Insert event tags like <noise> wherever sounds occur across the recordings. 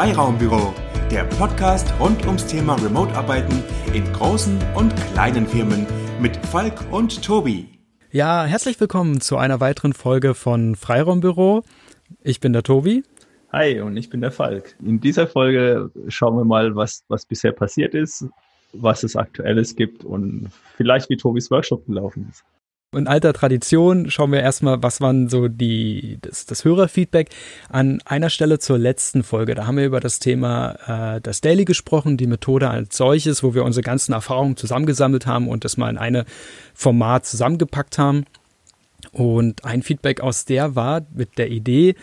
Freiraumbüro, der Podcast rund ums Thema Remote-Arbeiten in großen und kleinen Firmen mit Falk und Tobi. Ja, herzlich willkommen zu einer weiteren Folge von Freiraumbüro. Ich bin der Tobi. Hi, und ich bin der Falk. In dieser Folge schauen wir mal, was, was bisher passiert ist, was es Aktuelles gibt und vielleicht wie Tobis Workshop gelaufen ist. In alter Tradition schauen wir erstmal, was waren so die, das, das Hörerfeedback. An einer Stelle zur letzten Folge, da haben wir über das Thema äh, das Daily gesprochen, die Methode als solches, wo wir unsere ganzen Erfahrungen zusammengesammelt haben und das mal in eine Format zusammengepackt haben. Und ein Feedback aus der war mit der Idee,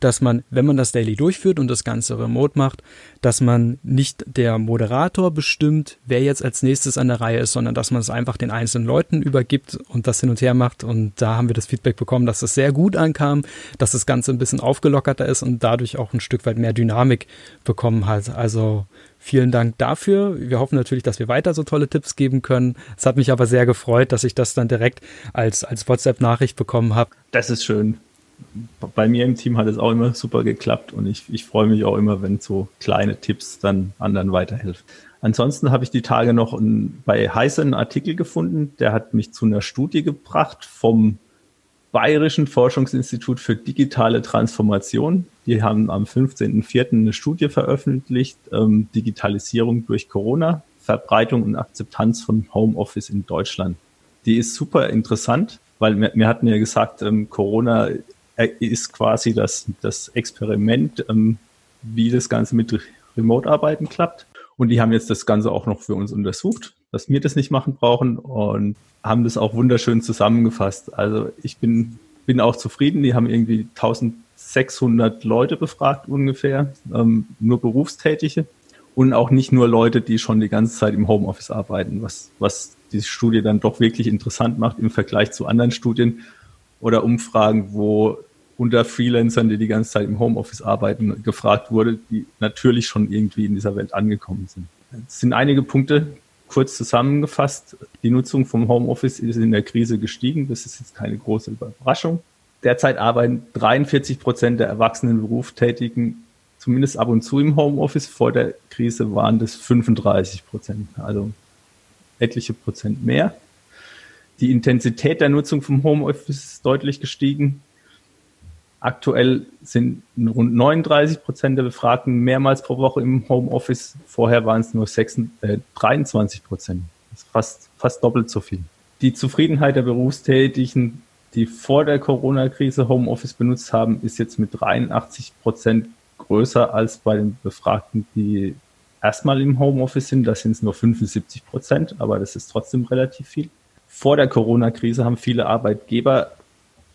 dass man, wenn man das Daily durchführt und das Ganze remote macht, dass man nicht der Moderator bestimmt, wer jetzt als nächstes an der Reihe ist, sondern dass man es einfach den einzelnen Leuten übergibt und das hin und her macht. Und da haben wir das Feedback bekommen, dass es sehr gut ankam, dass das Ganze ein bisschen aufgelockerter ist und dadurch auch ein Stück weit mehr Dynamik bekommen hat. Also Vielen Dank dafür. Wir hoffen natürlich, dass wir weiter so tolle Tipps geben können. Es hat mich aber sehr gefreut, dass ich das dann direkt als, als WhatsApp-Nachricht bekommen habe. Das ist schön bei mir im Team hat es auch immer super geklappt und ich, ich freue mich auch immer, wenn so kleine Tipps dann anderen weiterhelfen. Ansonsten habe ich die Tage noch ein, bei Heise einen Artikel gefunden, der hat mich zu einer Studie gebracht vom Bayerischen Forschungsinstitut für digitale Transformation. Die haben am 15.04. eine Studie veröffentlicht, ähm, Digitalisierung durch Corona, Verbreitung und Akzeptanz von Homeoffice in Deutschland. Die ist super interessant, weil wir, wir hatten ja gesagt, ähm, Corona ist quasi das, das Experiment, ähm, wie das Ganze mit Remote-Arbeiten klappt. Und die haben jetzt das Ganze auch noch für uns untersucht, dass wir das nicht machen brauchen und haben das auch wunderschön zusammengefasst. Also ich bin, bin auch zufrieden. Die haben irgendwie 1600 Leute befragt ungefähr, ähm, nur Berufstätige und auch nicht nur Leute, die schon die ganze Zeit im Homeoffice arbeiten, was, was die Studie dann doch wirklich interessant macht im Vergleich zu anderen Studien oder Umfragen, wo unter Freelancern, die die ganze Zeit im Homeoffice arbeiten, gefragt wurde, die natürlich schon irgendwie in dieser Welt angekommen sind. Es sind einige Punkte kurz zusammengefasst. Die Nutzung vom Homeoffice ist in der Krise gestiegen. Das ist jetzt keine große Überraschung. Derzeit arbeiten 43 Prozent der erwachsenen Berufstätigen zumindest ab und zu im Homeoffice. Vor der Krise waren das 35 Prozent, also etliche Prozent mehr. Die Intensität der Nutzung vom Homeoffice ist deutlich gestiegen. Aktuell sind rund 39 Prozent der Befragten mehrmals pro Woche im Homeoffice. Vorher waren es nur 6, äh, 23 Prozent. Das ist fast, fast doppelt so viel. Die Zufriedenheit der Berufstätigen, die vor der Corona-Krise Homeoffice benutzt haben, ist jetzt mit 83 Prozent größer als bei den Befragten, die erstmal im Homeoffice sind. Da sind es nur 75 Prozent, aber das ist trotzdem relativ viel. Vor der Corona-Krise haben viele Arbeitgeber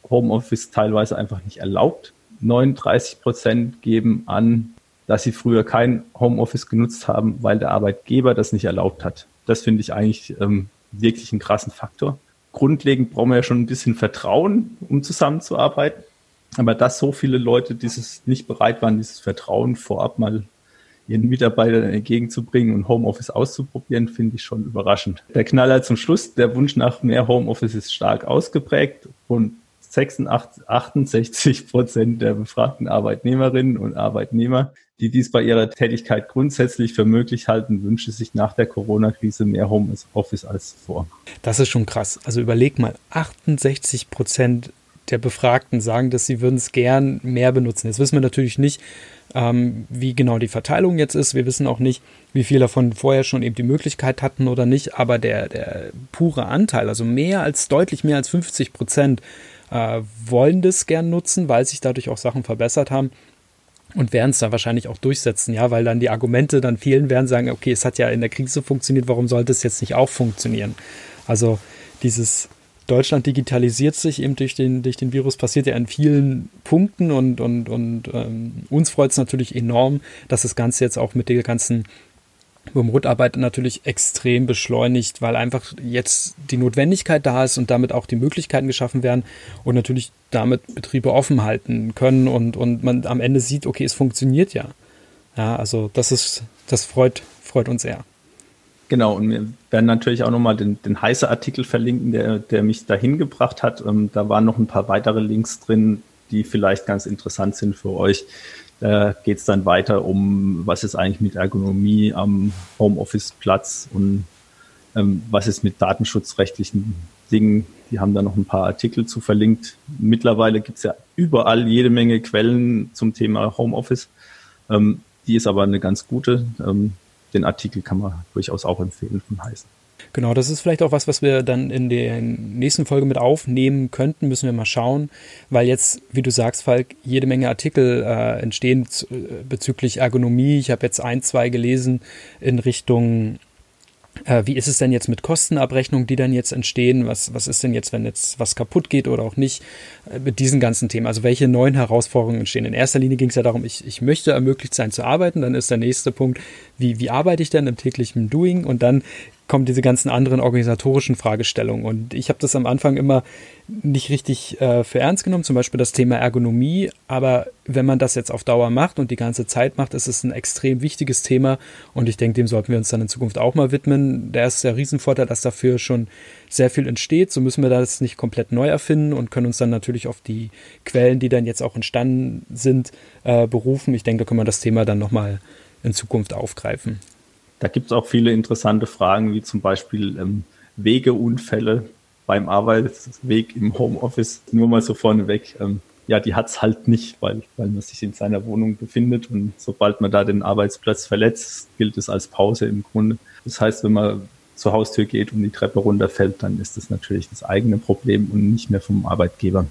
Homeoffice teilweise einfach nicht erlaubt. 39 Prozent geben an, dass sie früher kein Homeoffice genutzt haben, weil der Arbeitgeber das nicht erlaubt hat. Das finde ich eigentlich ähm, wirklich einen krassen Faktor. Grundlegend brauchen wir ja schon ein bisschen Vertrauen, um zusammenzuarbeiten. Aber dass so viele Leute dieses nicht bereit waren, dieses Vertrauen vorab mal ihren Mitarbeitern entgegenzubringen und Homeoffice auszuprobieren, finde ich schon überraschend. Der Knaller zum Schluss, der Wunsch nach mehr Homeoffice ist stark ausgeprägt und 86, 68 Prozent der befragten Arbeitnehmerinnen und Arbeitnehmer, die dies bei ihrer Tätigkeit grundsätzlich für möglich halten, wünschen sich nach der Corona-Krise mehr Homeoffice als vor. Das ist schon krass. Also überleg mal, 68 Prozent der Befragten sagen, dass sie würden es gern mehr benutzen. Jetzt wissen wir natürlich nicht, ähm, wie genau die Verteilung jetzt ist. Wir wissen auch nicht, wie viele davon vorher schon eben die Möglichkeit hatten oder nicht. Aber der, der pure Anteil, also mehr als deutlich mehr als 50 Prozent, äh, wollen das gern nutzen, weil sich dadurch auch Sachen verbessert haben und werden es da wahrscheinlich auch durchsetzen, ja, weil dann die Argumente dann vielen werden sagen, okay, es hat ja in der Krise funktioniert, warum sollte es jetzt nicht auch funktionieren? Also dieses Deutschland digitalisiert sich eben durch den, durch den Virus, passiert ja in vielen Punkten und, und, und ähm, uns freut es natürlich enorm, dass das Ganze jetzt auch mit der ganzen Remote-Arbeit natürlich extrem beschleunigt, weil einfach jetzt die Notwendigkeit da ist und damit auch die Möglichkeiten geschaffen werden und natürlich damit Betriebe offen halten können und, und man am Ende sieht, okay, es funktioniert ja. Ja, also das ist, das freut, freut uns sehr. Genau, und wir werden natürlich auch nochmal den, den heiße Artikel verlinken, der, der mich dahin gebracht hat. Ähm, da waren noch ein paar weitere Links drin, die vielleicht ganz interessant sind für euch. Da geht es dann weiter um, was ist eigentlich mit Ergonomie am Homeoffice-Platz und ähm, was ist mit datenschutzrechtlichen Dingen. Die haben da noch ein paar Artikel zu verlinkt. Mittlerweile gibt es ja überall jede Menge Quellen zum Thema Homeoffice. Ähm, die ist aber eine ganz gute. Den Artikel kann man durchaus auch empfehlen von Heißen. Genau, das ist vielleicht auch was, was wir dann in der nächsten Folge mit aufnehmen könnten, müssen wir mal schauen, weil jetzt, wie du sagst, Falk, jede Menge Artikel äh, entstehen äh, bezüglich Ergonomie. Ich habe jetzt ein, zwei gelesen in Richtung wie ist es denn jetzt mit Kostenabrechnungen, die dann jetzt entstehen? Was, was ist denn jetzt, wenn jetzt was kaputt geht oder auch nicht? Äh, mit diesen ganzen Themen. Also welche neuen Herausforderungen entstehen? In erster Linie ging es ja darum, ich, ich möchte ermöglicht sein zu arbeiten. Dann ist der nächste Punkt, wie, wie arbeite ich denn im täglichen Doing? Und dann kommen diese ganzen anderen organisatorischen Fragestellungen. Und ich habe das am Anfang immer nicht richtig äh, für ernst genommen, zum Beispiel das Thema Ergonomie. Aber wenn man das jetzt auf Dauer macht und die ganze Zeit macht, ist es ein extrem wichtiges Thema. Und ich denke, dem sollten wir uns dann in Zukunft auch mal widmen. Der ist der Riesenvorteil, dass dafür schon sehr viel entsteht. So müssen wir das nicht komplett neu erfinden und können uns dann natürlich auf die Quellen, die dann jetzt auch entstanden sind, äh, berufen. Ich denke, da können wir das Thema dann nochmal in Zukunft aufgreifen. Da gibt es auch viele interessante Fragen, wie zum Beispiel ähm, Wegeunfälle beim Arbeitsweg im Homeoffice. Nur mal so vorneweg. Ähm, ja, die hat es halt nicht, weil, weil man sich in seiner Wohnung befindet und sobald man da den Arbeitsplatz verletzt, gilt es als Pause im Grunde. Das heißt, wenn man zur Haustür geht und die Treppe runterfällt, dann ist das natürlich das eigene Problem und nicht mehr vom Arbeitgeber.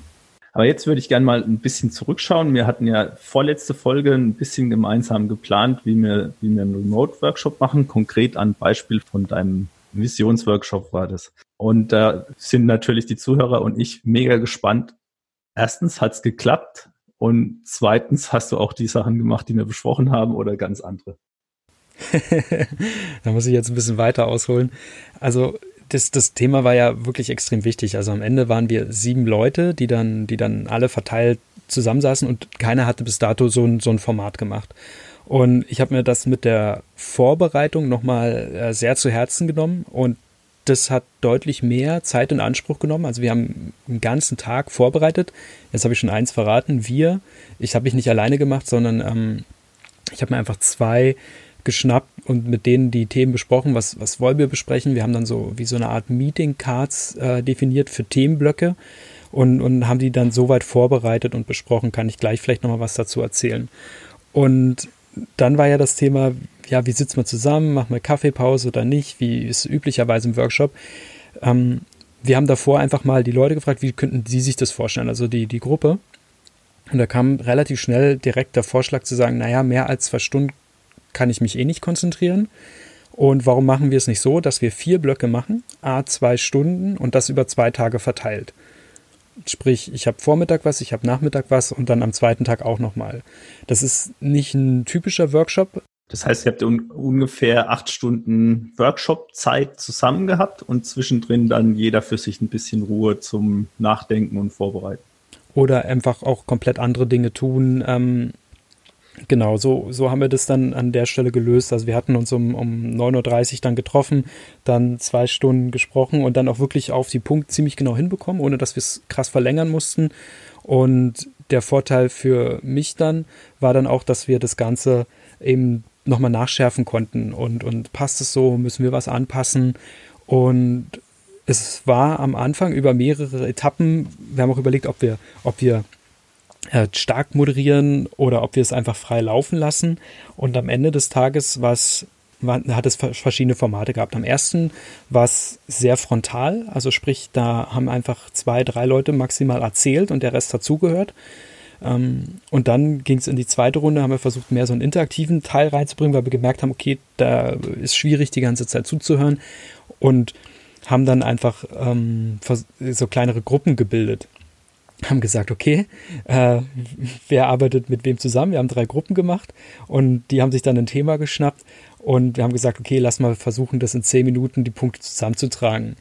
Aber jetzt würde ich gerne mal ein bisschen zurückschauen. Wir hatten ja vorletzte Folge ein bisschen gemeinsam geplant, wie wir, wie wir einen Remote-Workshop machen. Konkret an Beispiel von deinem Visionsworkshop war das. Und da sind natürlich die Zuhörer und ich mega gespannt. Erstens hat es geklappt und zweitens hast du auch die Sachen gemacht, die wir besprochen haben oder ganz andere. <laughs> da muss ich jetzt ein bisschen weiter ausholen. Also das, das Thema war ja wirklich extrem wichtig. Also am Ende waren wir sieben Leute, die dann, die dann alle verteilt zusammensaßen und keiner hatte bis dato so ein, so ein Format gemacht. Und ich habe mir das mit der Vorbereitung nochmal äh, sehr zu Herzen genommen und das hat deutlich mehr Zeit in Anspruch genommen. Also wir haben einen ganzen Tag vorbereitet. Jetzt habe ich schon eins verraten. Wir, ich habe mich nicht alleine gemacht, sondern ähm, ich habe mir einfach zwei geschnappt und mit denen die Themen besprochen, was, was wollen wir besprechen. Wir haben dann so wie so eine Art Meeting-Cards äh, definiert für Themenblöcke und, und haben die dann soweit vorbereitet und besprochen. Kann ich gleich vielleicht nochmal was dazu erzählen. Und dann war ja das Thema, ja, wie sitzt man zusammen, machen wir Kaffeepause oder nicht, wie ist üblicherweise im Workshop. Ähm, wir haben davor einfach mal die Leute gefragt, wie könnten sie sich das vorstellen, also die, die Gruppe. Und da kam relativ schnell direkt der Vorschlag zu sagen, naja, mehr als zwei Stunden kann ich mich eh nicht konzentrieren. Und warum machen wir es nicht so, dass wir vier Blöcke machen, a zwei Stunden und das über zwei Tage verteilt? Sprich, ich habe Vormittag was, ich habe Nachmittag was und dann am zweiten Tag auch nochmal. Das ist nicht ein typischer Workshop. Das heißt, ihr habt un ungefähr acht Stunden Workshop-Zeit zusammen gehabt und zwischendrin dann jeder für sich ein bisschen Ruhe zum Nachdenken und Vorbereiten. Oder einfach auch komplett andere Dinge tun. Ähm, Genau, so, so haben wir das dann an der Stelle gelöst. Also wir hatten uns um, um 9.30 Uhr dann getroffen, dann zwei Stunden gesprochen und dann auch wirklich auf die Punkt ziemlich genau hinbekommen, ohne dass wir es krass verlängern mussten. Und der Vorteil für mich dann war dann auch, dass wir das Ganze eben nochmal nachschärfen konnten und, und passt es so, müssen wir was anpassen. Und es war am Anfang über mehrere Etappen, wir haben auch überlegt, ob wir, ob wir stark moderieren oder ob wir es einfach frei laufen lassen. Und am Ende des Tages war, hat es verschiedene Formate gehabt. Am ersten war es sehr frontal, also sprich, da haben einfach zwei, drei Leute maximal erzählt und der Rest dazugehört. Ähm, und dann ging es in die zweite Runde, haben wir versucht, mehr so einen interaktiven Teil reinzubringen, weil wir gemerkt haben, okay, da ist schwierig, die ganze Zeit zuzuhören und haben dann einfach ähm, so kleinere Gruppen gebildet haben gesagt, okay, äh, wer arbeitet mit wem zusammen? Wir haben drei Gruppen gemacht und die haben sich dann ein Thema geschnappt und wir haben gesagt, okay, lass mal versuchen, das in zehn Minuten die Punkte zusammenzutragen.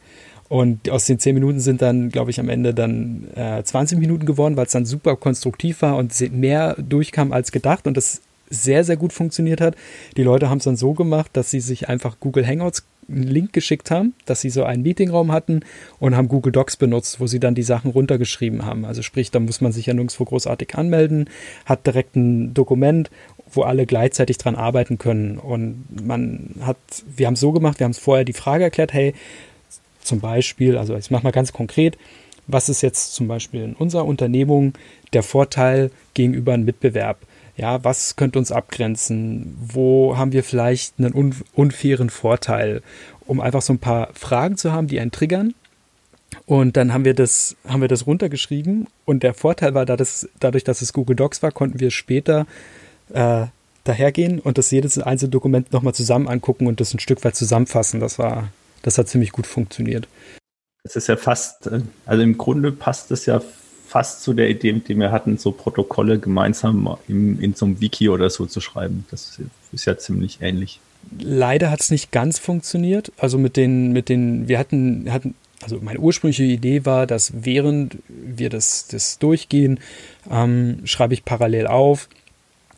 Und aus den zehn Minuten sind dann, glaube ich, am Ende dann äh, 20 Minuten geworden, weil es dann super konstruktiv war und mehr durchkam als gedacht und das sehr, sehr gut funktioniert hat. Die Leute haben es dann so gemacht, dass sie sich einfach Google Hangouts einen Link geschickt haben, dass sie so einen Meetingraum hatten und haben Google Docs benutzt, wo sie dann die Sachen runtergeschrieben haben. Also sprich, da muss man sich ja nirgendwo großartig anmelden, hat direkt ein Dokument, wo alle gleichzeitig dran arbeiten können. Und man hat, wir haben es so gemacht, wir haben es vorher die Frage erklärt, hey, zum Beispiel, also ich mache mal ganz konkret, was ist jetzt zum Beispiel in unserer Unternehmung der Vorteil gegenüber einem Mitbewerb? Ja, was könnte uns abgrenzen? Wo haben wir vielleicht einen unfairen Vorteil? Um einfach so ein paar Fragen zu haben, die einen triggern. Und dann haben wir das, haben wir das runtergeschrieben. Und der Vorteil war, dass, dadurch, dass es Google Docs war, konnten wir später äh, dahergehen und das jedes einzelne Dokument nochmal zusammen angucken und das ein Stück weit zusammenfassen. Das war, das hat ziemlich gut funktioniert. Es ist ja fast, äh, also im Grunde passt es ja fast zu der Idee, die wir hatten, so Protokolle gemeinsam in, in so einem Wiki oder so zu schreiben. Das ist ja ziemlich ähnlich. Leider hat es nicht ganz funktioniert. Also mit den, mit den, wir hatten, hatten, also meine ursprüngliche Idee war, dass während wir das, das durchgehen, ähm, schreibe ich parallel auf,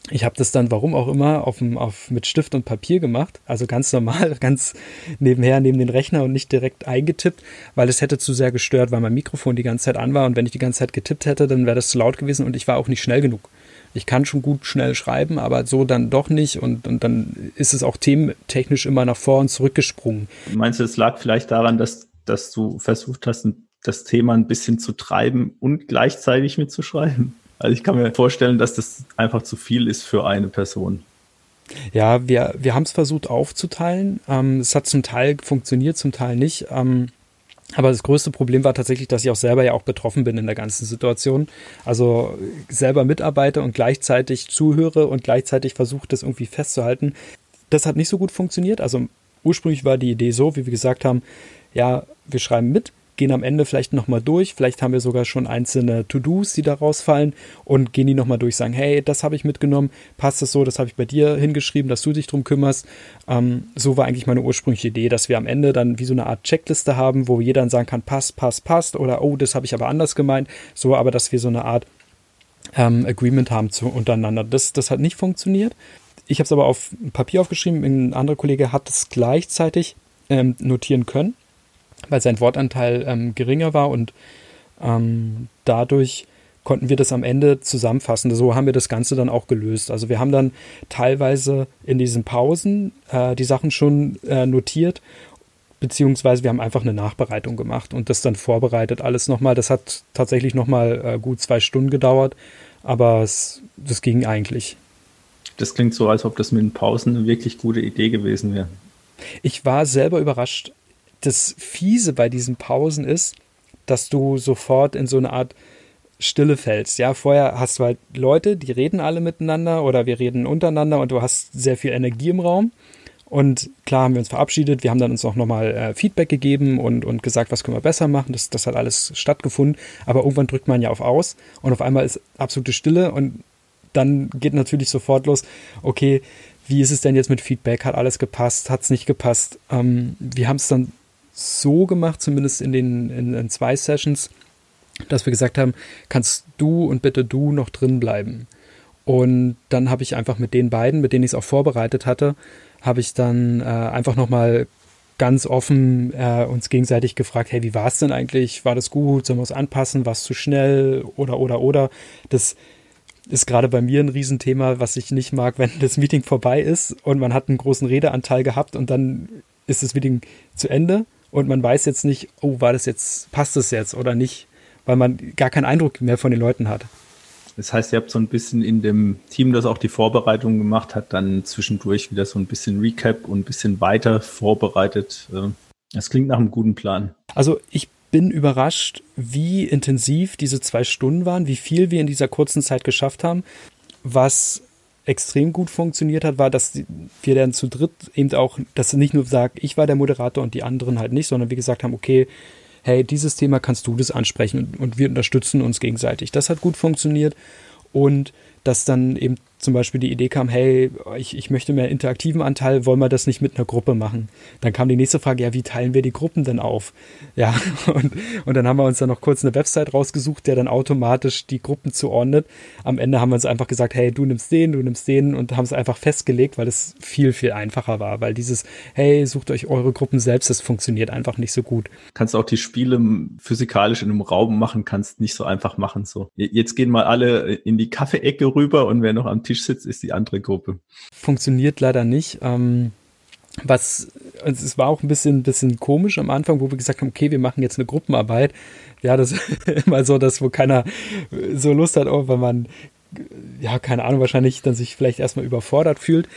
ich habe das dann, warum auch immer, auf, auf, mit Stift und Papier gemacht, also ganz normal, <laughs> ganz nebenher neben den Rechner und nicht direkt eingetippt, weil es hätte zu sehr gestört, weil mein Mikrofon die ganze Zeit an war und wenn ich die ganze Zeit getippt hätte, dann wäre das zu laut gewesen und ich war auch nicht schnell genug. Ich kann schon gut schnell schreiben, aber so dann doch nicht und, und dann ist es auch thementechnisch immer nach vor und zurück gesprungen. Meinst du, es lag vielleicht daran, dass, dass du versucht hast, das Thema ein bisschen zu treiben und gleichzeitig mitzuschreiben? Also ich kann mir vorstellen, dass das einfach zu viel ist für eine Person. Ja, wir, wir haben es versucht aufzuteilen. Ähm, es hat zum Teil funktioniert, zum Teil nicht. Ähm, aber das größte Problem war tatsächlich, dass ich auch selber ja auch betroffen bin in der ganzen Situation. Also selber mitarbeite und gleichzeitig zuhöre und gleichzeitig versuche, das irgendwie festzuhalten. Das hat nicht so gut funktioniert. Also ursprünglich war die Idee so, wie wir gesagt haben, ja, wir schreiben mit, gehen am Ende vielleicht nochmal durch. Vielleicht haben wir sogar schon einzelne To-Dos, die da rausfallen und gehen die nochmal durch, sagen, hey, das habe ich mitgenommen, passt es so, das habe ich bei dir hingeschrieben, dass du dich drum kümmerst. Ähm, so war eigentlich meine ursprüngliche Idee, dass wir am Ende dann wie so eine Art Checkliste haben, wo jeder dann sagen kann, passt, passt, passt oder oh, das habe ich aber anders gemeint. So aber, dass wir so eine Art ähm, Agreement haben zu, untereinander. Das, das hat nicht funktioniert. Ich habe es aber auf Papier aufgeschrieben, ein anderer Kollege hat es gleichzeitig ähm, notieren können weil sein Wortanteil ähm, geringer war und ähm, dadurch konnten wir das am Ende zusammenfassen. So haben wir das Ganze dann auch gelöst. Also wir haben dann teilweise in diesen Pausen äh, die Sachen schon äh, notiert, beziehungsweise wir haben einfach eine Nachbereitung gemacht und das dann vorbereitet alles nochmal. Das hat tatsächlich nochmal äh, gut zwei Stunden gedauert, aber es, das ging eigentlich. Das klingt so, als ob das mit den Pausen eine wirklich gute Idee gewesen wäre. Ich war selber überrascht das Fiese bei diesen Pausen ist, dass du sofort in so eine Art Stille fällst. Ja, vorher hast du halt Leute, die reden alle miteinander oder wir reden untereinander und du hast sehr viel Energie im Raum. Und klar haben wir uns verabschiedet, wir haben dann uns auch nochmal äh, Feedback gegeben und, und gesagt, was können wir besser machen. Das, das hat alles stattgefunden. Aber irgendwann drückt man ja auf Aus und auf einmal ist absolute Stille und dann geht natürlich sofort los, okay, wie ist es denn jetzt mit Feedback? Hat alles gepasst? Hat es nicht gepasst? Ähm, wir haben es dann so gemacht, zumindest in den in, in zwei Sessions, dass wir gesagt haben, kannst du und bitte du noch drin bleiben. Und dann habe ich einfach mit den beiden, mit denen ich es auch vorbereitet hatte, habe ich dann äh, einfach nochmal ganz offen äh, uns gegenseitig gefragt, hey, wie war es denn eigentlich? War das gut? Sollen wir es anpassen? War es zu schnell? Oder, oder, oder. Das ist gerade bei mir ein Riesenthema, was ich nicht mag, <laughs> wenn das Meeting vorbei ist und man hat einen großen Redeanteil gehabt und dann ist das Meeting zu Ende und man weiß jetzt nicht, oh, war das jetzt, passt das jetzt oder nicht, weil man gar keinen Eindruck mehr von den Leuten hat. Das heißt, ihr habt so ein bisschen in dem Team, das auch die Vorbereitung gemacht hat, dann zwischendurch wieder so ein bisschen Recap und ein bisschen weiter vorbereitet. Das klingt nach einem guten Plan. Also ich bin überrascht, wie intensiv diese zwei Stunden waren, wie viel wir in dieser kurzen Zeit geschafft haben, was extrem gut funktioniert hat, war, dass wir dann zu dritt eben auch, dass nicht nur sagt, ich war der Moderator und die anderen halt nicht, sondern wir gesagt haben, okay, hey, dieses Thema kannst du das ansprechen und, und wir unterstützen uns gegenseitig. Das hat gut funktioniert und dass dann eben zum Beispiel die Idee kam, hey, ich, ich möchte mehr interaktiven Anteil, wollen wir das nicht mit einer Gruppe machen? Dann kam die nächste Frage, ja, wie teilen wir die Gruppen denn auf? Ja, <laughs> und, und dann haben wir uns dann noch kurz eine Website rausgesucht, der dann automatisch die Gruppen zuordnet. Am Ende haben wir uns einfach gesagt, hey, du nimmst den, du nimmst den und haben es einfach festgelegt, weil es viel, viel einfacher war, weil dieses, hey, sucht euch eure Gruppen selbst, das funktioniert einfach nicht so gut. Kannst auch die Spiele physikalisch in einem Raum machen, kannst nicht so einfach machen, so. Jetzt gehen mal alle in die Kaffeeecke rüber und wer noch am Tisch Tisch sitzt, ist die andere Gruppe. Funktioniert leider nicht. Ähm, was, also es war auch ein bisschen, bisschen komisch am Anfang, wo wir gesagt haben, okay, wir machen jetzt eine Gruppenarbeit. Ja, das <laughs> ist immer so, dass wo keiner so Lust hat, oh, weil man, ja, keine Ahnung, wahrscheinlich dann sich vielleicht erstmal überfordert fühlt.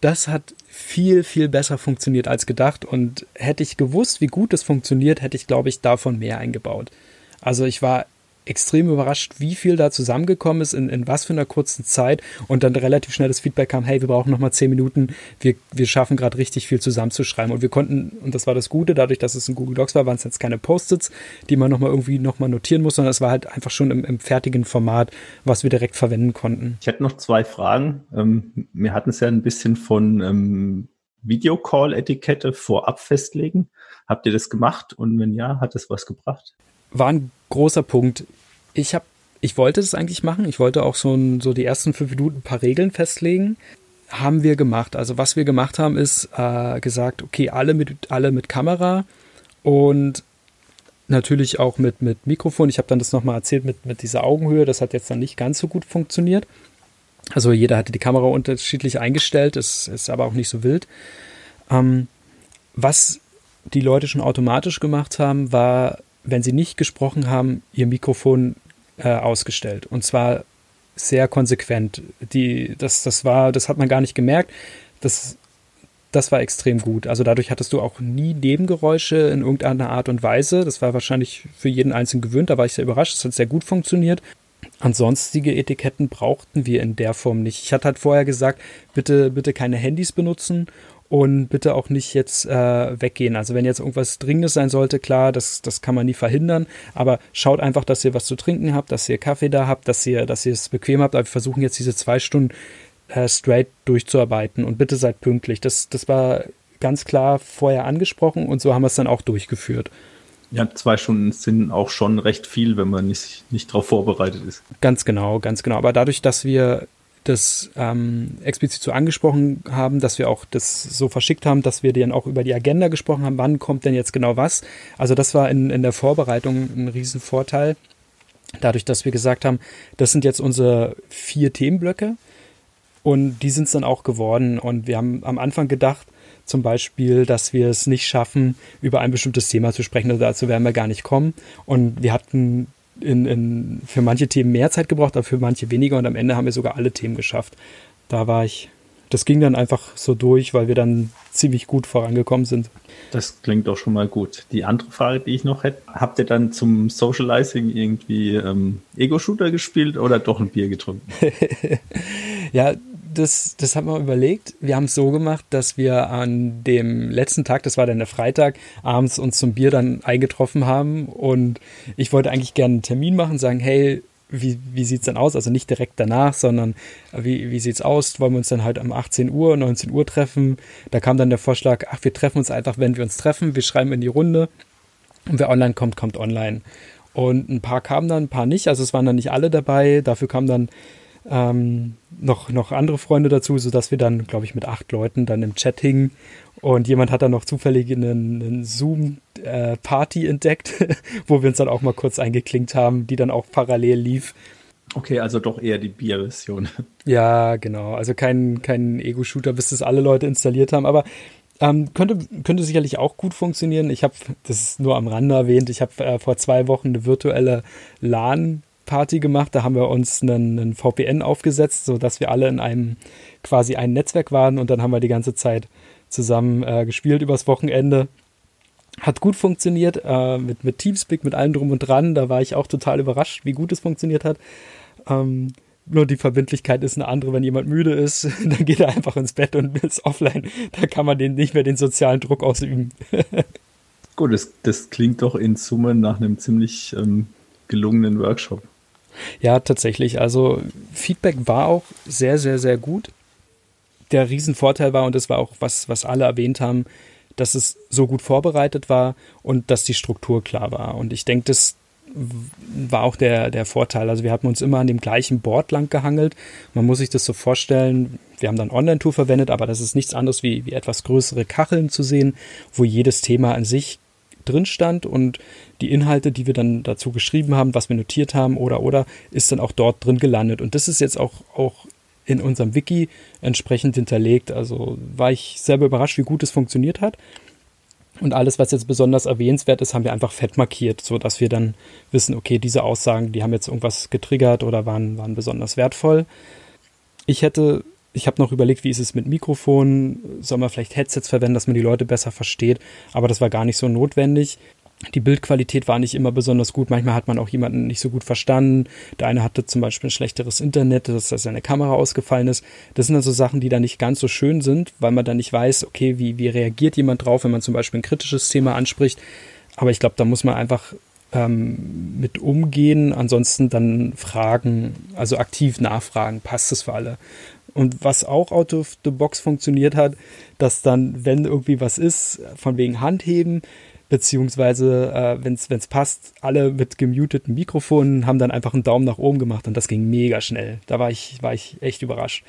Das hat viel, viel besser funktioniert als gedacht. Und hätte ich gewusst, wie gut es funktioniert, hätte ich, glaube ich, davon mehr eingebaut. Also ich war extrem überrascht, wie viel da zusammengekommen ist, in, in was für einer kurzen Zeit und dann relativ schnell das Feedback kam, hey, wir brauchen nochmal zehn Minuten, wir, wir schaffen gerade richtig viel zusammenzuschreiben und wir konnten, und das war das Gute, dadurch, dass es ein Google Docs war, waren es jetzt keine Post-its, die man nochmal irgendwie nochmal notieren muss, sondern es war halt einfach schon im, im, fertigen Format, was wir direkt verwenden konnten. Ich hätte noch zwei Fragen. Ähm, wir hatten es ja ein bisschen von ähm, Videocall-Etikette vorab festlegen. Habt ihr das gemacht? Und wenn ja, hat es was gebracht? war ein großer Punkt. Ich habe, ich wollte das eigentlich machen. Ich wollte auch so, ein, so die ersten fünf Minuten ein paar Regeln festlegen. Haben wir gemacht. Also was wir gemacht haben, ist äh, gesagt, okay, alle mit, alle mit Kamera und natürlich auch mit, mit Mikrofon. Ich habe dann das nochmal erzählt mit, mit dieser Augenhöhe. Das hat jetzt dann nicht ganz so gut funktioniert. Also jeder hatte die Kamera unterschiedlich eingestellt, ist, ist aber auch nicht so wild. Ähm, was die Leute schon automatisch gemacht haben, war wenn sie nicht gesprochen haben, ihr Mikrofon äh, ausgestellt. Und zwar sehr konsequent. Die, das, das war, das hat man gar nicht gemerkt. Das, das war extrem gut. Also dadurch hattest du auch nie Nebengeräusche in irgendeiner Art und Weise. Das war wahrscheinlich für jeden Einzelnen gewöhnt. Da war ich sehr überrascht. Es hat sehr gut funktioniert. Ansonstige Etiketten brauchten wir in der Form nicht. Ich hatte halt vorher gesagt, bitte, bitte keine Handys benutzen und bitte auch nicht jetzt äh, weggehen. Also wenn jetzt irgendwas Dringendes sein sollte, klar, das, das kann man nie verhindern, aber schaut einfach, dass ihr was zu trinken habt, dass ihr Kaffee da habt, dass ihr, dass ihr es bequem habt. Aber wir versuchen jetzt diese zwei Stunden äh, straight durchzuarbeiten und bitte seid pünktlich. Das, das war ganz klar vorher angesprochen und so haben wir es dann auch durchgeführt. Ja, zwei Stunden sind auch schon recht viel, wenn man nicht, nicht darauf vorbereitet ist. Ganz genau, ganz genau. Aber dadurch, dass wir das ähm, explizit so angesprochen haben, dass wir auch das so verschickt haben, dass wir dann auch über die Agenda gesprochen haben, wann kommt denn jetzt genau was. Also das war in, in der Vorbereitung ein Riesenvorteil. Dadurch, dass wir gesagt haben, das sind jetzt unsere vier Themenblöcke und die sind es dann auch geworden. Und wir haben am Anfang gedacht, zum Beispiel, dass wir es nicht schaffen, über ein bestimmtes Thema zu sprechen. Also dazu werden wir gar nicht kommen. Und wir hatten in, in, für manche Themen mehr Zeit gebraucht, aber für manche weniger und am Ende haben wir sogar alle Themen geschafft. Da war ich, das ging dann einfach so durch, weil wir dann ziemlich gut vorangekommen sind. Das klingt doch schon mal gut. Die andere Frage, die ich noch hätte, habt ihr dann zum Socializing irgendwie ähm, Ego-Shooter gespielt oder doch ein Bier getrunken? <laughs> ja, das, das haben wir überlegt. Wir haben es so gemacht, dass wir an dem letzten Tag, das war dann der Freitag, abends uns zum Bier dann eingetroffen haben. Und ich wollte eigentlich gerne einen Termin machen, sagen, hey, wie, wie sieht es dann aus? Also nicht direkt danach, sondern wie, wie sieht es aus? Wollen wir uns dann halt um 18 Uhr, 19 Uhr treffen? Da kam dann der Vorschlag, ach, wir treffen uns einfach, wenn wir uns treffen. Wir schreiben in die Runde. Und wer online kommt, kommt online. Und ein paar kamen dann, ein paar nicht. Also es waren dann nicht alle dabei. Dafür kamen dann ähm, noch, noch andere Freunde dazu, sodass wir dann, glaube ich, mit acht Leuten dann im Chat hingen. Und jemand hat dann noch zufällig einen, einen Zoom-Party äh, entdeckt, <laughs> wo wir uns dann auch mal kurz eingeklinkt haben, die dann auch parallel lief. Okay, also doch eher die Bier-Version. <laughs> Ja, genau. Also kein, kein Ego-Shooter, bis das alle Leute installiert haben. Aber ähm, könnte, könnte sicherlich auch gut funktionieren. Ich habe, das ist nur am Rande erwähnt, ich habe äh, vor zwei Wochen eine virtuelle LAN Party gemacht. Da haben wir uns einen, einen VPN aufgesetzt, sodass wir alle in einem quasi ein Netzwerk waren und dann haben wir die ganze Zeit zusammen äh, gespielt übers Wochenende. Hat gut funktioniert, äh, mit, mit Teamspeak, mit allem drum und dran. Da war ich auch total überrascht, wie gut es funktioniert hat. Ähm, nur die Verbindlichkeit ist eine andere, wenn jemand müde ist, <laughs> dann geht er einfach ins Bett und ist offline. Da kann man den nicht mehr den sozialen Druck ausüben. Gut, das, das klingt doch in Summe nach einem ziemlich ähm, gelungenen Workshop. Ja, tatsächlich. Also Feedback war auch sehr, sehr, sehr gut. Der Riesenvorteil war, und das war auch was, was alle erwähnt haben, dass es so gut vorbereitet war und dass die Struktur klar war. Und ich denke, das war auch der, der Vorteil. Also wir hatten uns immer an dem gleichen Board lang gehangelt. Man muss sich das so vorstellen, wir haben dann Online-Tool verwendet, aber das ist nichts anderes wie, wie etwas größere Kacheln zu sehen, wo jedes Thema an sich drin stand und die Inhalte, die wir dann dazu geschrieben haben, was wir notiert haben oder oder, ist dann auch dort drin gelandet. Und das ist jetzt auch, auch in unserem Wiki entsprechend hinterlegt. Also war ich selber überrascht, wie gut es funktioniert hat. Und alles, was jetzt besonders erwähnenswert ist, haben wir einfach fett markiert, sodass wir dann wissen, okay, diese Aussagen, die haben jetzt irgendwas getriggert oder waren, waren besonders wertvoll. Ich hätte, ich habe noch überlegt, wie ist es mit Mikrofonen? Soll man vielleicht Headsets verwenden, dass man die Leute besser versteht? Aber das war gar nicht so notwendig. Die Bildqualität war nicht immer besonders gut. Manchmal hat man auch jemanden nicht so gut verstanden. Der eine hatte zum Beispiel ein schlechteres Internet, dass seine Kamera ausgefallen ist. Das sind also Sachen, die dann nicht ganz so schön sind, weil man dann nicht weiß, okay, wie, wie reagiert jemand drauf, wenn man zum Beispiel ein kritisches Thema anspricht. Aber ich glaube, da muss man einfach ähm, mit umgehen. Ansonsten dann fragen, also aktiv nachfragen, passt es für alle. Und was auch out of the box funktioniert hat, dass dann, wenn irgendwie was ist, von wegen Handheben, beziehungsweise äh, wenn es passt, alle mit gemuteten Mikrofonen haben dann einfach einen Daumen nach oben gemacht und das ging mega schnell. Da war ich, war ich echt überrascht.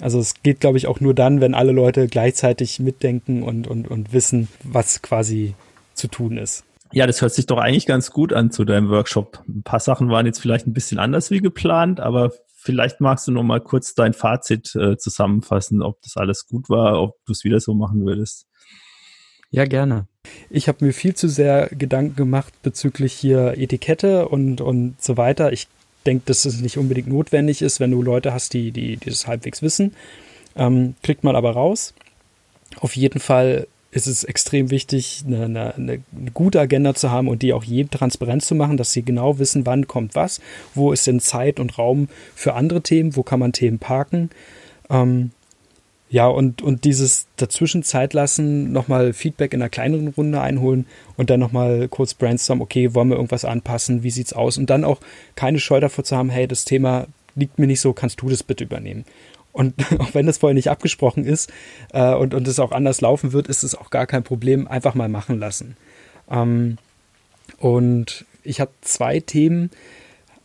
Also es geht, glaube ich, auch nur dann, wenn alle Leute gleichzeitig mitdenken und, und, und wissen, was quasi zu tun ist. Ja, das hört sich doch eigentlich ganz gut an zu deinem Workshop. Ein paar Sachen waren jetzt vielleicht ein bisschen anders wie geplant, aber vielleicht magst du noch mal kurz dein Fazit äh, zusammenfassen, ob das alles gut war, ob du es wieder so machen würdest. Ja, gerne. Ich habe mir viel zu sehr Gedanken gemacht bezüglich hier Etikette und, und so weiter. Ich denke, dass es nicht unbedingt notwendig ist, wenn du Leute hast, die, die, die das halbwegs wissen. Ähm, kriegt man aber raus. Auf jeden Fall ist es extrem wichtig, eine, eine, eine, gute Agenda zu haben und die auch jedem transparent zu machen, dass sie genau wissen, wann kommt was, wo ist denn Zeit und Raum für andere Themen, wo kann man Themen parken. Ähm, ja, und, und dieses dazwischen Zeit lassen, nochmal Feedback in einer kleineren Runde einholen und dann nochmal kurz brainstormen, okay, wollen wir irgendwas anpassen, wie sieht's aus? Und dann auch keine Scheu davor zu haben, hey, das Thema liegt mir nicht so, kannst du das bitte übernehmen? Und <laughs> auch wenn das vorher nicht abgesprochen ist äh, und, und es auch anders laufen wird, ist es auch gar kein Problem, einfach mal machen lassen. Ähm, und ich habe zwei Themen,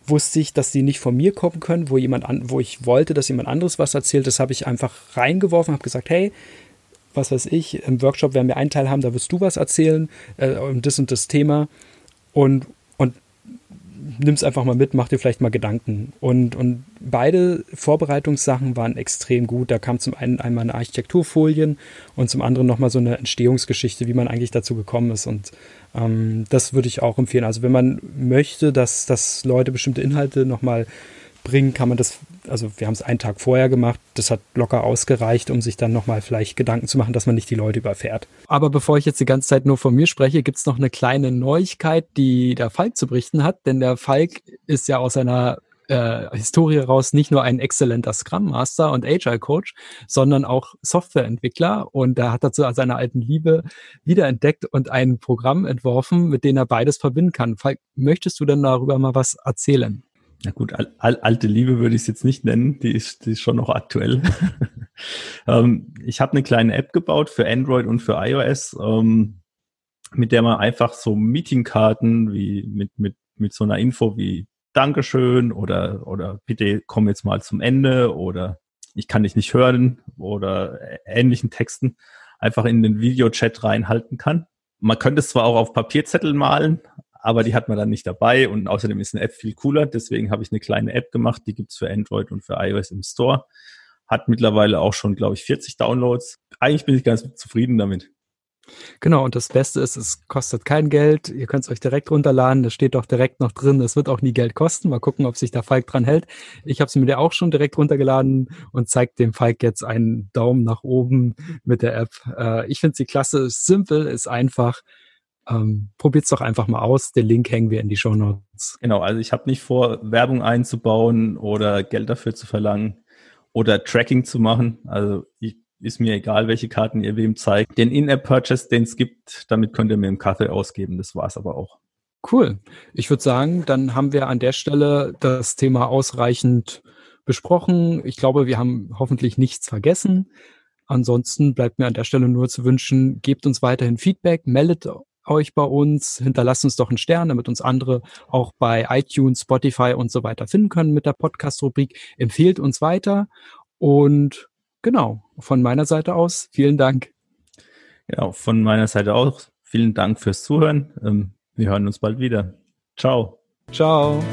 wusste ich, dass die nicht von mir kommen können, wo jemand an, wo ich wollte, dass jemand anderes was erzählt. Das habe ich einfach reingeworfen, habe gesagt, hey, was weiß ich, im Workshop werden wir einen Teil haben, da wirst du was erzählen, äh, um das und das Thema. Und, nimm es einfach mal mit, mach dir vielleicht mal Gedanken. Und, und beide Vorbereitungssachen waren extrem gut. Da kam zum einen einmal eine Architekturfolien und zum anderen nochmal so eine Entstehungsgeschichte, wie man eigentlich dazu gekommen ist. Und ähm, das würde ich auch empfehlen. Also wenn man möchte, dass, dass Leute bestimmte Inhalte nochmal bringen, kann man das, also wir haben es einen Tag vorher gemacht, das hat locker ausgereicht, um sich dann nochmal vielleicht Gedanken zu machen, dass man nicht die Leute überfährt. Aber bevor ich jetzt die ganze Zeit nur von mir spreche, gibt es noch eine kleine Neuigkeit, die der Falk zu berichten hat, denn der Falk ist ja aus einer äh, Historie raus nicht nur ein exzellenter Scrum Master und Agile Coach, sondern auch Softwareentwickler. Und er hat dazu seine alten Liebe wiederentdeckt und ein Programm entworfen, mit dem er beides verbinden kann. Falk, möchtest du denn darüber mal was erzählen? Na gut, al alte Liebe würde ich es jetzt nicht nennen, die ist, die ist schon noch aktuell. <laughs> ähm, ich habe eine kleine App gebaut für Android und für iOS, ähm, mit der man einfach so Meetingkarten wie mit, mit, mit so einer Info wie Dankeschön oder, oder bitte komm jetzt mal zum Ende oder ich kann dich nicht hören oder ähnlichen Texten einfach in den Videochat reinhalten kann. Man könnte es zwar auch auf Papierzettel malen, aber die hat man dann nicht dabei und außerdem ist eine App viel cooler. Deswegen habe ich eine kleine App gemacht, die gibt's für Android und für iOS im Store. Hat mittlerweile auch schon, glaube ich, 40 Downloads. Eigentlich bin ich ganz zufrieden damit. Genau, und das Beste ist, es kostet kein Geld. Ihr könnt es euch direkt runterladen. Das steht auch direkt noch drin. Es wird auch nie Geld kosten. Mal gucken, ob sich der Falk dran hält. Ich habe es mir auch schon direkt runtergeladen und zeigt dem Falk jetzt einen Daumen nach oben mit der App. Äh, ich finde sie klasse, ist simpel, ist einfach. Ähm, probiert's doch einfach mal aus. Den Link hängen wir in die Show Notes. Genau, also ich habe nicht vor, Werbung einzubauen oder Geld dafür zu verlangen oder Tracking zu machen. Also ich ist mir egal, welche Karten ihr wem zeigt. Den In-App-Purchase, den es gibt, damit könnt ihr mir im Kaffee ausgeben. Das war's aber auch. Cool. Ich würde sagen, dann haben wir an der Stelle das Thema ausreichend besprochen. Ich glaube, wir haben hoffentlich nichts vergessen. Ansonsten bleibt mir an der Stelle nur zu wünschen, gebt uns weiterhin Feedback, meldet euch bei uns, hinterlasst uns doch einen Stern, damit uns andere auch bei iTunes, Spotify und so weiter finden können mit der Podcast-Rubrik. Empfehlt uns weiter und genau, von meiner Seite aus, vielen Dank. Ja, von meiner Seite auch vielen Dank fürs Zuhören. Ähm, wir hören uns bald wieder. Ciao. Ciao.